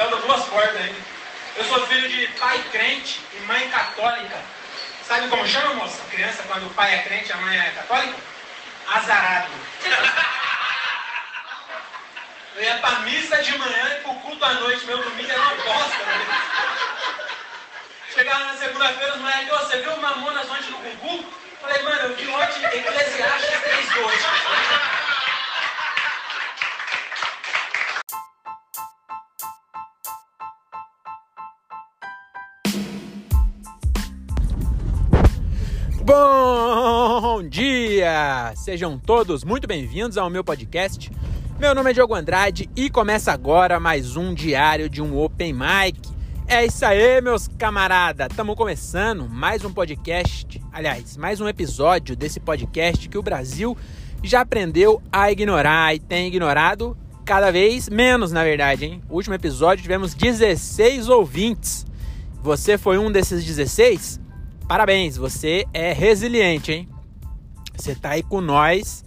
Céu dá duas portas ainda. Eu sou filho de pai crente e mãe católica. Sabe como chama, moça? Criança, quando o pai é crente e a mãe é católica? Azarado. Eu ia pra missa de manhã e pro culto à noite. Meu domingo era uma bosta. Né? Chegava na segunda-feira, os moleques, você viu Mamonas ontem no Gugu? Falei, mano, eu vi ontem Eclesiastes 3.2. dia! Sejam todos muito bem-vindos ao meu podcast. Meu nome é Diogo Andrade e começa agora mais um diário de um Open Mic. É isso aí, meus camaradas! Estamos começando mais um podcast, aliás, mais um episódio desse podcast que o Brasil já aprendeu a ignorar e tem ignorado cada vez menos, na verdade, hein? No último episódio tivemos 16 ouvintes. Você foi um desses 16? Parabéns, você é resiliente, hein? Você tá aí com nós,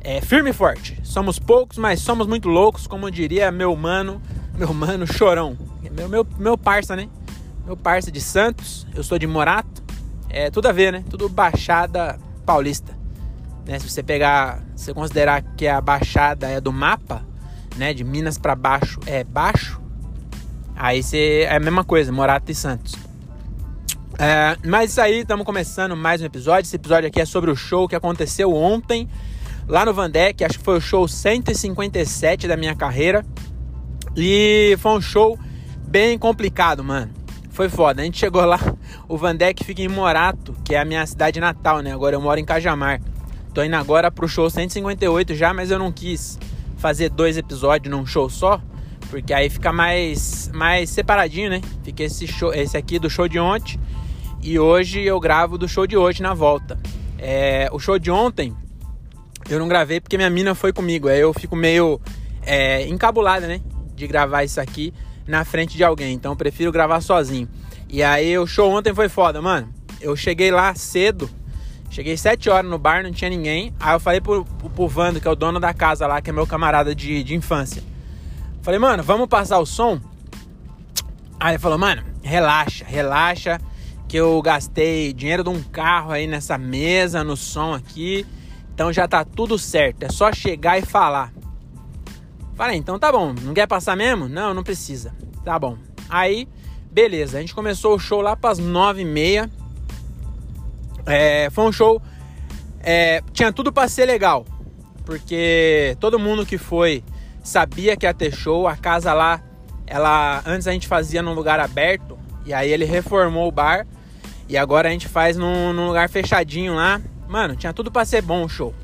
é, firme e forte. Somos poucos, mas somos muito loucos, como diria meu mano, meu mano Chorão. Meu, meu, meu parça, né? Meu parça de Santos, eu sou de Morato. É tudo a ver, né? Tudo Baixada Paulista. Né? Se você pegar, se você considerar que a Baixada é do mapa, né? De Minas para baixo é baixo, aí você é a mesma coisa, Morato e Santos. É, mas aí, estamos começando mais um episódio. Esse episódio aqui é sobre o show que aconteceu ontem lá no Vandeck. Acho que foi o show 157 da minha carreira. E foi um show bem complicado, mano. Foi foda. A gente chegou lá, o Vandeck fica em Morato, que é a minha cidade natal, né? Agora eu moro em Cajamar. Tô indo agora pro show 158 já, mas eu não quis fazer dois episódios num show só, porque aí fica mais mais separadinho, né? Fica esse show, esse aqui do show de ontem e hoje eu gravo do show de hoje na volta. É, o show de ontem eu não gravei porque minha mina foi comigo. Aí eu fico meio é, encabulada, né? De gravar isso aqui na frente de alguém. Então eu prefiro gravar sozinho. E aí o show ontem foi foda, mano. Eu cheguei lá cedo. Cheguei 7 horas no bar, não tinha ninguém. Aí eu falei pro, pro, Vando, que é o dono da casa lá, que é meu camarada de, de infância. Falei, mano, vamos passar o som? Aí ele falou, mano, relaxa, relaxa que eu gastei dinheiro de um carro aí nessa mesa, no som aqui. Então já tá tudo certo, é só chegar e falar. Falei, então tá bom, não quer passar mesmo? Não, não precisa. Tá bom. Aí, beleza, a gente começou o show lá pras nove e meia. É, foi um show, é, tinha tudo para ser legal. Porque todo mundo que foi sabia que ia ter show. A casa lá, ela antes a gente fazia num lugar aberto. E aí ele reformou o bar e agora a gente faz num, num lugar fechadinho lá. Mano, tinha tudo para ser bom o show.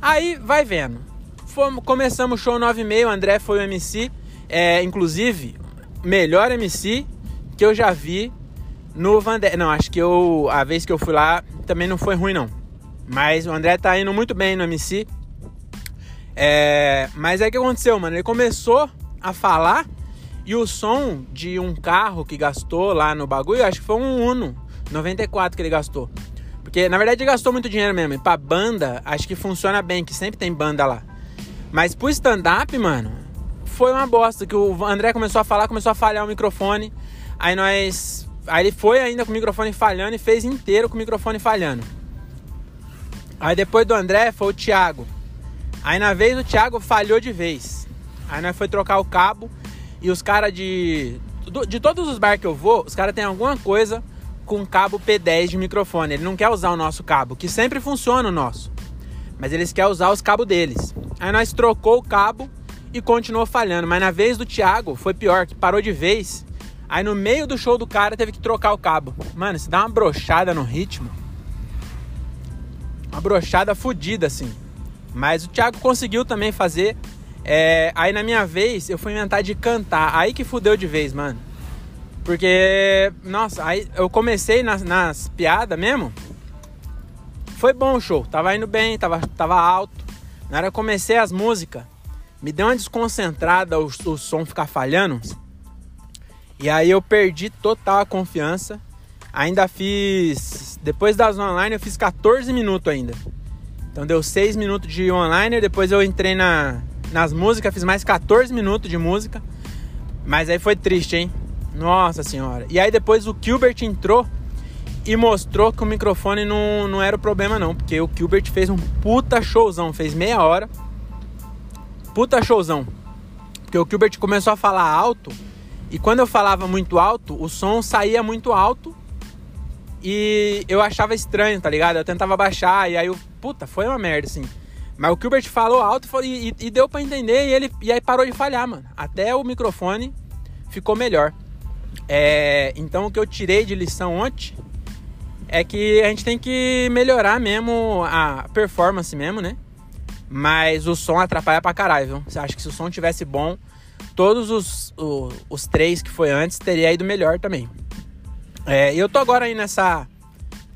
Aí vai vendo. Fomos, começamos o show 9 e meio, o André foi o MC. É, inclusive, melhor MC que eu já vi no Vandé. Não, acho que eu. A vez que eu fui lá também não foi ruim, não. Mas o André tá indo muito bem no MC. É, mas aí o que aconteceu, mano? Ele começou a falar e o som de um carro que gastou lá no bagulho, acho que foi um Uno. 94 que ele gastou. Porque na verdade ele gastou muito dinheiro mesmo. E pra banda, acho que funciona bem, que sempre tem banda lá. Mas pro stand-up, mano, foi uma bosta. Que o André começou a falar, começou a falhar o microfone. Aí nós. Aí ele foi ainda com o microfone falhando e fez inteiro com o microfone falhando. Aí depois do André foi o Thiago. Aí na vez o Thiago falhou de vez. Aí nós foi trocar o cabo e os caras de. De todos os bar que eu vou, os caras têm alguma coisa com cabo P10 de microfone. Ele não quer usar o nosso cabo, que sempre funciona o nosso. Mas eles querem usar os cabos deles. Aí nós trocou o cabo e continuou falhando. Mas na vez do Thiago foi pior, que parou de vez. Aí no meio do show do cara teve que trocar o cabo. Mano, se dá uma brochada no ritmo. Uma brochada fodida, assim. Mas o Thiago conseguiu também fazer. É... Aí na minha vez eu fui inventar de cantar. Aí que fudeu de vez, mano. Porque, nossa, aí eu comecei nas, nas piadas mesmo. Foi bom o show, tava indo bem, tava, tava alto. Na hora que eu comecei as músicas, me deu uma desconcentrada o, o som ficar falhando. E aí eu perdi total a confiança. Ainda fiz. Depois das online eu fiz 14 minutos ainda. Então deu 6 minutos de online, depois eu entrei na, nas músicas, fiz mais 14 minutos de música. Mas aí foi triste, hein? Nossa senhora. E aí depois o Gilbert entrou e mostrou que o microfone não, não era o problema não, porque o Gilbert fez um puta showzão, fez meia hora. Puta showzão. Porque o Gilbert começou a falar alto e quando eu falava muito alto, o som saía muito alto e eu achava estranho, tá ligado? Eu tentava baixar e aí puta, foi uma merda assim. Mas o Gilbert falou alto e, e, e deu para entender e ele e aí parou de falhar, mano. Até o microfone ficou melhor. É, então o que eu tirei de lição ontem é que a gente tem que melhorar mesmo a performance mesmo, né? Mas o som atrapalha pra caralho, viu? Você acha que se o som tivesse bom, todos os, os, os três que foi antes teria ido melhor também. É, eu tô agora aí nessa.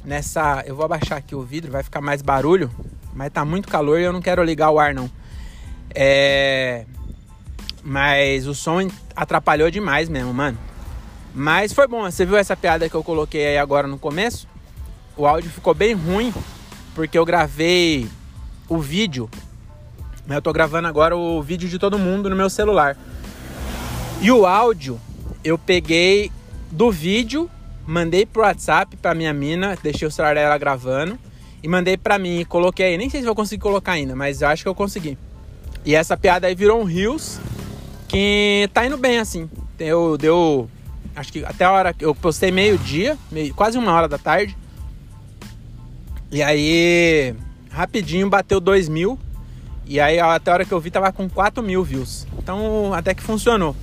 Nessa. Eu vou abaixar aqui o vidro, vai ficar mais barulho. Mas tá muito calor e eu não quero ligar o ar não. É. Mas o som atrapalhou demais mesmo, mano. Mas foi bom. Você viu essa piada que eu coloquei aí agora no começo? O áudio ficou bem ruim porque eu gravei o vídeo. Eu tô gravando agora o vídeo de todo mundo no meu celular. E o áudio eu peguei do vídeo, mandei pro WhatsApp pra minha mina, deixei o celular dela gravando e mandei pra mim e coloquei. Nem sei se vou conseguir colocar ainda, mas eu acho que eu consegui. E essa piada aí virou um Rios que tá indo bem assim. Deu, deu acho que até a hora que eu postei meio-dia, meio, quase uma hora da tarde. E aí, rapidinho bateu 2 mil. E aí, até a hora que eu vi, tava com 4 mil views. Então, até que funcionou.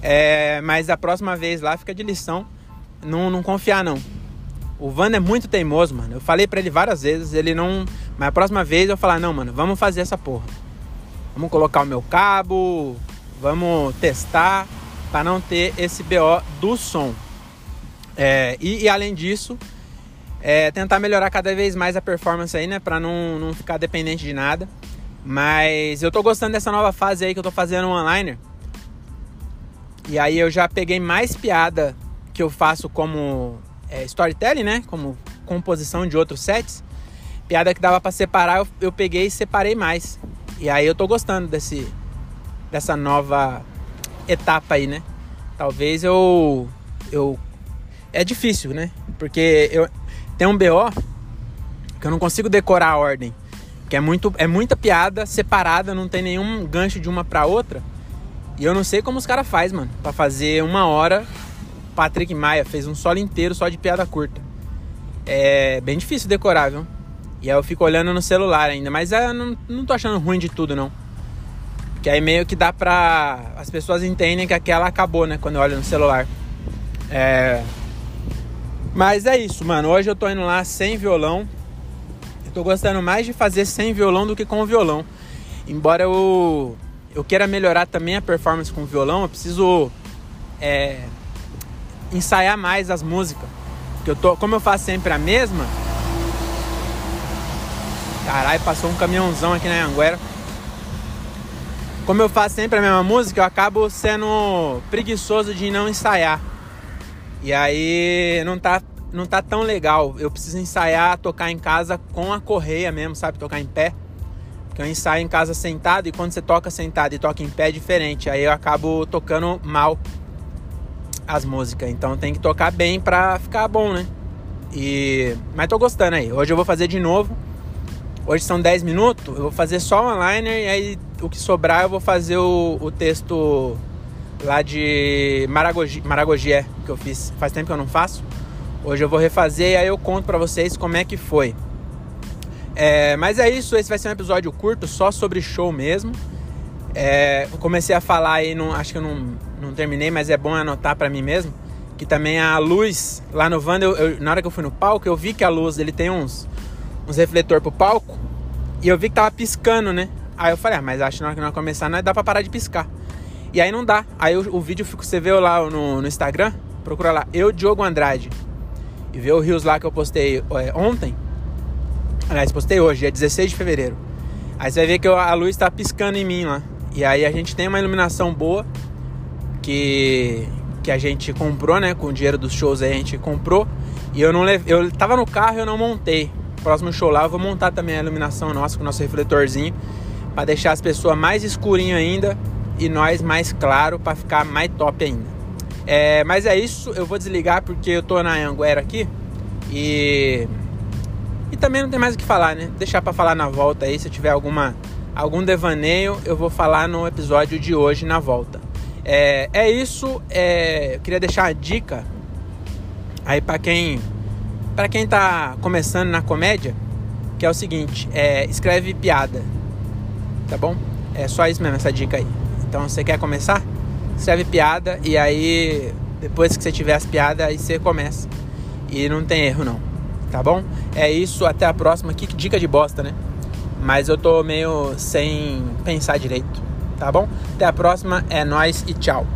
É, mas a próxima vez lá fica de lição. Não, não confiar, não. O Vando é muito teimoso, mano. Eu falei para ele várias vezes, ele não. Mas a próxima vez eu falar, não, mano, vamos fazer essa porra. Vamos colocar o meu cabo, vamos testar para não ter esse BO do som. É, e, e, além disso, é, tentar melhorar cada vez mais a performance aí, né? Para não, não ficar dependente de nada. Mas eu tô gostando dessa nova fase aí que eu tô fazendo online. E aí eu já peguei mais piada que eu faço como é, storytelling, né? Como composição de outros sets. Piada que dava para separar, eu, eu peguei e separei mais. E aí eu tô gostando desse, dessa nova etapa aí, né? Talvez eu eu é difícil, né? Porque eu tem um BO que eu não consigo decorar a ordem, que é muito é muita piada separada, não tem nenhum gancho de uma para outra. E eu não sei como os caras faz, mano, para fazer uma hora. Patrick Maia fez um solo inteiro só de piada curta. É bem difícil decorar, viu? E aí eu fico olhando no celular ainda, mas é, não, não tô achando ruim de tudo, não. Que aí meio que dá pra. As pessoas entendem que aquela acabou, né? Quando olho no celular. É. Mas é isso, mano. Hoje eu tô indo lá sem violão. Eu tô gostando mais de fazer sem violão do que com violão. Embora eu, eu queira melhorar também a performance com violão, eu preciso é, ensaiar mais as músicas. Porque eu tô, como eu faço sempre a mesma. Caralho, passou um caminhãozão aqui na Anguera como eu faço sempre a mesma música, eu acabo sendo preguiçoso de não ensaiar. E aí não tá, não tá tão legal. Eu preciso ensaiar, tocar em casa com a correia mesmo, sabe? Tocar em pé. Porque eu ensaio em casa sentado e quando você toca sentado e toca em pé é diferente. Aí eu acabo tocando mal as músicas. Então tem que tocar bem pra ficar bom, né? E... Mas tô gostando aí. Hoje eu vou fazer de novo. Hoje são 10 minutos, eu vou fazer só um liner e aí o que sobrar eu vou fazer o, o texto lá de Maragogi, Maragogié, que eu fiz. Faz tempo que eu não faço. Hoje eu vou refazer e aí eu conto pra vocês como é que foi. É, mas é isso, esse vai ser um episódio curto, só sobre show mesmo. É, eu comecei a falar aí, não, acho que eu não, não terminei, mas é bom anotar para mim mesmo. Que também a luz lá no Vanda, eu, eu, na hora que eu fui no palco, eu vi que a luz ele tem uns uns refletor pro palco e eu vi que tava piscando, né? Aí eu falei, ah, mas acho que na hora que nós começar não dá pra parar de piscar. E aí não dá. Aí o, o vídeo você vê lá no, no, Instagram, procura lá, eu, Diogo Andrade. E vê o Rios lá que eu postei é, ontem. Aliás, postei hoje, dia 16 de fevereiro. Aí você vai ver que a luz tá piscando em mim lá. E aí a gente tem uma iluminação boa que, que a gente comprou, né? Com o dinheiro dos shows aí a gente comprou. E eu não. Eu tava no carro e eu não montei próximo show lá eu vou montar também a iluminação nossa com o nosso refletorzinho para deixar as pessoas mais escurinho ainda e nós mais claro para ficar mais top ainda. É, mas é isso, eu vou desligar porque eu tô na Anguera aqui e e também não tem mais o que falar, né? Deixar para falar na volta aí, se tiver alguma algum devaneio, eu vou falar no episódio de hoje na volta. É, é isso, é, eu queria deixar a dica aí para quem para quem tá começando na comédia, que é o seguinte, é, escreve piada, tá bom? É só isso mesmo, essa dica aí. Então, você quer começar? Escreve piada e aí, depois que você tiver as piadas, aí você começa. E não tem erro, não. Tá bom? É isso, até a próxima. Que dica de bosta, né? Mas eu tô meio sem pensar direito. Tá bom? Até a próxima, é nós e tchau.